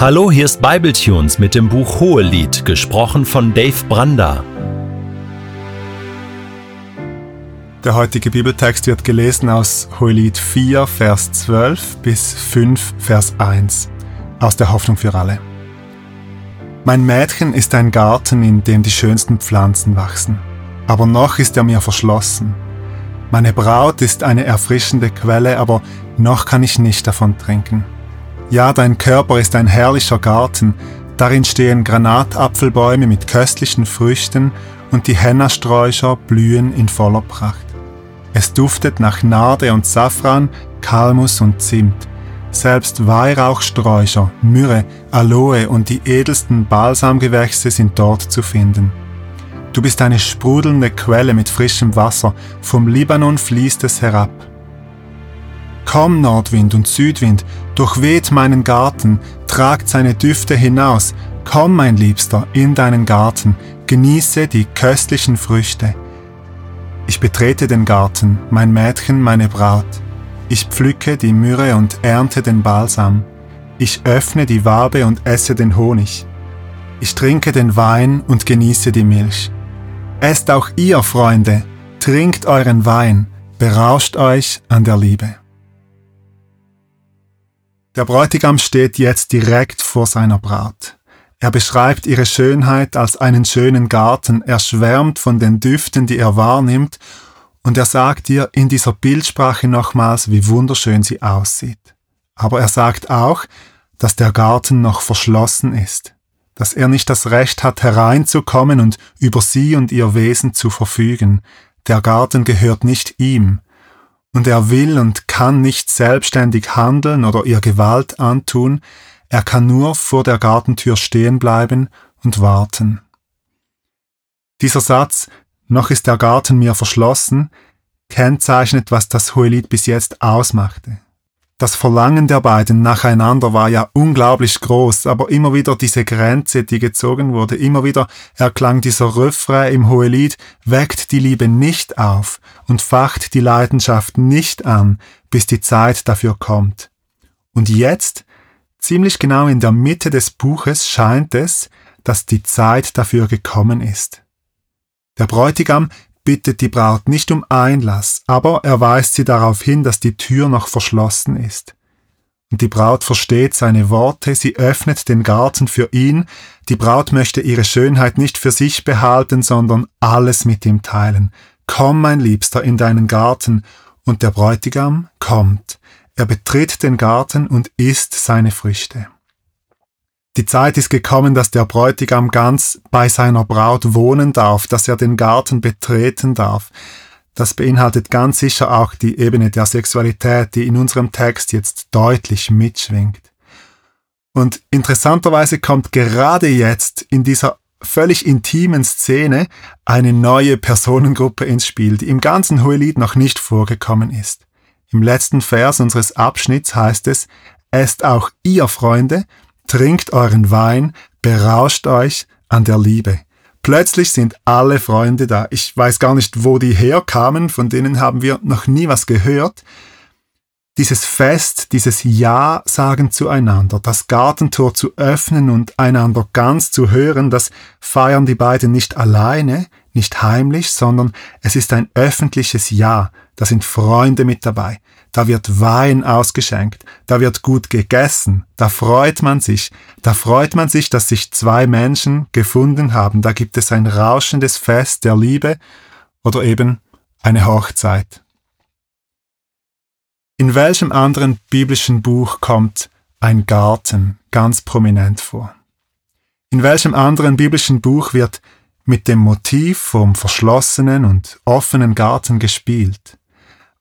Hallo, hier ist Bibletunes mit dem Buch Hohelied, gesprochen von Dave Branda. Der heutige Bibeltext wird gelesen aus Hohelied 4, Vers 12 bis 5, Vers 1 aus der Hoffnung für alle. Mein Mädchen ist ein Garten, in dem die schönsten Pflanzen wachsen, aber noch ist er mir verschlossen. Meine Braut ist eine erfrischende Quelle, aber noch kann ich nicht davon trinken. Ja, dein Körper ist ein herrlicher Garten, darin stehen Granatapfelbäume mit köstlichen Früchten und die Hennasträucher blühen in voller Pracht. Es duftet nach Narde und Safran, Kalmus und Zimt. Selbst Weihrauchsträucher, Myrrhe, Aloe und die edelsten Balsamgewächse sind dort zu finden. Du bist eine sprudelnde Quelle mit frischem Wasser, vom Libanon fließt es herab. Komm, Nordwind und Südwind, durchweht meinen Garten, tragt seine Düfte hinaus. Komm, mein Liebster, in deinen Garten, genieße die köstlichen Früchte. Ich betrete den Garten, mein Mädchen, meine Braut. Ich pflücke die Myrrhe und ernte den Balsam. Ich öffne die Wabe und esse den Honig. Ich trinke den Wein und genieße die Milch. Esst auch ihr, Freunde, trinkt euren Wein, berauscht euch an der Liebe. Der Bräutigam steht jetzt direkt vor seiner Braut. Er beschreibt ihre Schönheit als einen schönen Garten, er schwärmt von den Düften, die er wahrnimmt, und er sagt ihr in dieser Bildsprache nochmals, wie wunderschön sie aussieht. Aber er sagt auch, dass der Garten noch verschlossen ist, dass er nicht das Recht hat, hereinzukommen und über sie und ihr Wesen zu verfügen. Der Garten gehört nicht ihm, und er will und kann nicht selbstständig handeln oder ihr Gewalt antun, er kann nur vor der Gartentür stehen bleiben und warten. Dieser Satz, noch ist der Garten mir verschlossen, kennzeichnet, was das Hohelied bis jetzt ausmachte. Das Verlangen der beiden nacheinander war ja unglaublich groß, aber immer wieder diese Grenze, die gezogen wurde, immer wieder erklang dieser Refrain im Hohelied, weckt die Liebe nicht auf und facht die Leidenschaft nicht an, bis die Zeit dafür kommt. Und jetzt, ziemlich genau in der Mitte des Buches, scheint es, dass die Zeit dafür gekommen ist. Der Bräutigam bittet die Braut nicht um Einlass, aber er weist sie darauf hin, dass die Tür noch verschlossen ist. Und die Braut versteht seine Worte, sie öffnet den Garten für ihn, die Braut möchte ihre Schönheit nicht für sich behalten, sondern alles mit ihm teilen. Komm, mein Liebster, in deinen Garten, und der Bräutigam kommt. Er betritt den Garten und isst seine Früchte. Die Zeit ist gekommen, dass der Bräutigam ganz bei seiner Braut wohnen darf, dass er den Garten betreten darf. Das beinhaltet ganz sicher auch die Ebene der Sexualität, die in unserem Text jetzt deutlich mitschwingt. Und interessanterweise kommt gerade jetzt in dieser völlig intimen Szene eine neue Personengruppe ins Spiel, die im ganzen Hohelied noch nicht vorgekommen ist. Im letzten Vers unseres Abschnitts heißt es, Esst auch ihr, Freunde, trinkt euren Wein, berauscht euch an der Liebe. Plötzlich sind alle Freunde da. Ich weiß gar nicht, wo die herkamen, von denen haben wir noch nie was gehört. Dieses Fest, dieses Ja sagen zueinander, das Gartentor zu öffnen und einander ganz zu hören, das feiern die beiden nicht alleine, nicht heimlich, sondern es ist ein öffentliches Ja, da sind Freunde mit dabei. Da wird Wein ausgeschenkt, da wird gut gegessen, da freut man sich, da freut man sich, dass sich zwei Menschen gefunden haben, da gibt es ein rauschendes Fest der Liebe oder eben eine Hochzeit. In welchem anderen biblischen Buch kommt ein Garten ganz prominent vor? In welchem anderen biblischen Buch wird mit dem Motiv vom verschlossenen und offenen Garten gespielt?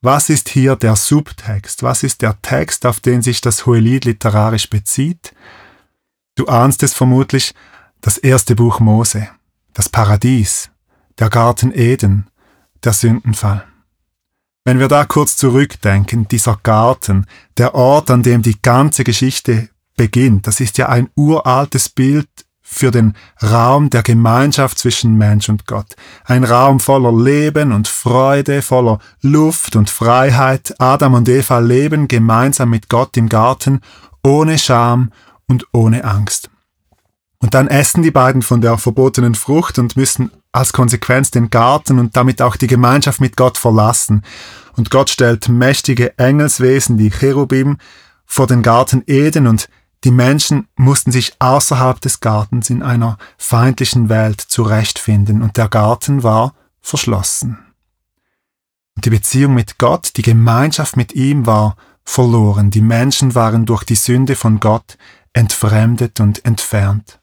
Was ist hier der Subtext? Was ist der Text, auf den sich das Hohelied literarisch bezieht? Du ahnst es vermutlich, das erste Buch Mose, das Paradies, der Garten Eden, der Sündenfall. Wenn wir da kurz zurückdenken, dieser Garten, der Ort, an dem die ganze Geschichte beginnt, das ist ja ein uraltes Bild für den Raum der Gemeinschaft zwischen Mensch und Gott. Ein Raum voller Leben und Freude, voller Luft und Freiheit. Adam und Eva leben gemeinsam mit Gott im Garten, ohne Scham, und ohne Angst. Und dann essen die beiden von der verbotenen Frucht und müssen als Konsequenz den Garten und damit auch die Gemeinschaft mit Gott verlassen. Und Gott stellt mächtige Engelswesen, die Cherubim, vor den Garten Eden und die Menschen mussten sich außerhalb des Gartens in einer feindlichen Welt zurechtfinden und der Garten war verschlossen. Und die Beziehung mit Gott, die Gemeinschaft mit ihm war verloren. Die Menschen waren durch die Sünde von Gott entfremdet und entfernt.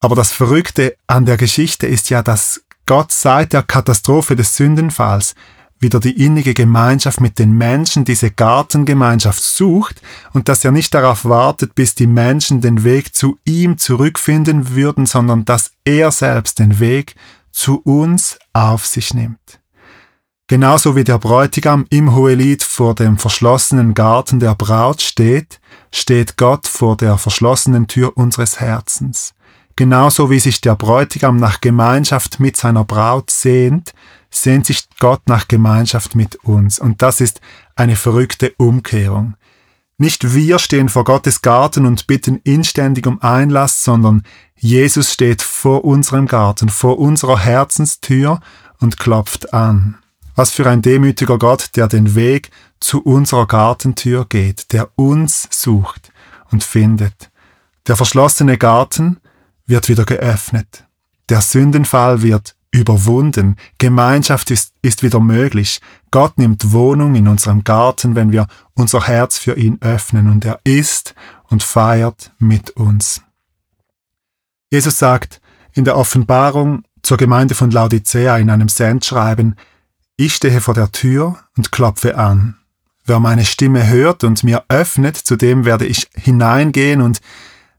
Aber das Verrückte an der Geschichte ist ja, dass Gott seit der Katastrophe des Sündenfalls wieder die innige Gemeinschaft mit den Menschen, diese Gartengemeinschaft sucht und dass er nicht darauf wartet, bis die Menschen den Weg zu ihm zurückfinden würden, sondern dass er selbst den Weg zu uns auf sich nimmt. Genauso wie der Bräutigam im Hohelied vor dem verschlossenen Garten der Braut steht, steht Gott vor der verschlossenen Tür unseres Herzens. Genauso wie sich der Bräutigam nach Gemeinschaft mit seiner Braut sehnt, sehnt sich Gott nach Gemeinschaft mit uns. Und das ist eine verrückte Umkehrung. Nicht wir stehen vor Gottes Garten und bitten inständig um Einlass, sondern Jesus steht vor unserem Garten, vor unserer Herzenstür und klopft an. Was für ein demütiger Gott, der den Weg zu unserer Gartentür geht, der uns sucht und findet. Der verschlossene Garten wird wieder geöffnet. Der Sündenfall wird überwunden. Gemeinschaft ist, ist wieder möglich. Gott nimmt Wohnung in unserem Garten, wenn wir unser Herz für ihn öffnen und er ist und feiert mit uns. Jesus sagt in der Offenbarung zur Gemeinde von Laodicea in einem Sendschreiben, ich stehe vor der Tür und klopfe an. Wer meine Stimme hört und mir öffnet, zu dem werde ich hineingehen und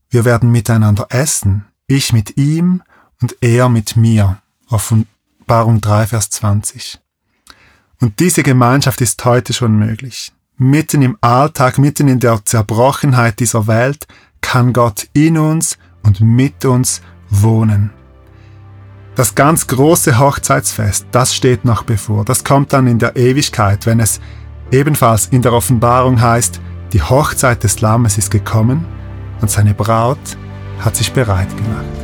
wir werden miteinander essen, ich mit ihm und er mit mir. Offenbarung 3, Vers 20. Und diese Gemeinschaft ist heute schon möglich. Mitten im Alltag, mitten in der Zerbrochenheit dieser Welt kann Gott in uns und mit uns wohnen. Das ganz große Hochzeitsfest, das steht noch bevor. Das kommt dann in der Ewigkeit, wenn es ebenfalls in der Offenbarung heißt, die Hochzeit des Lammes ist gekommen und seine Braut hat sich bereit gemacht.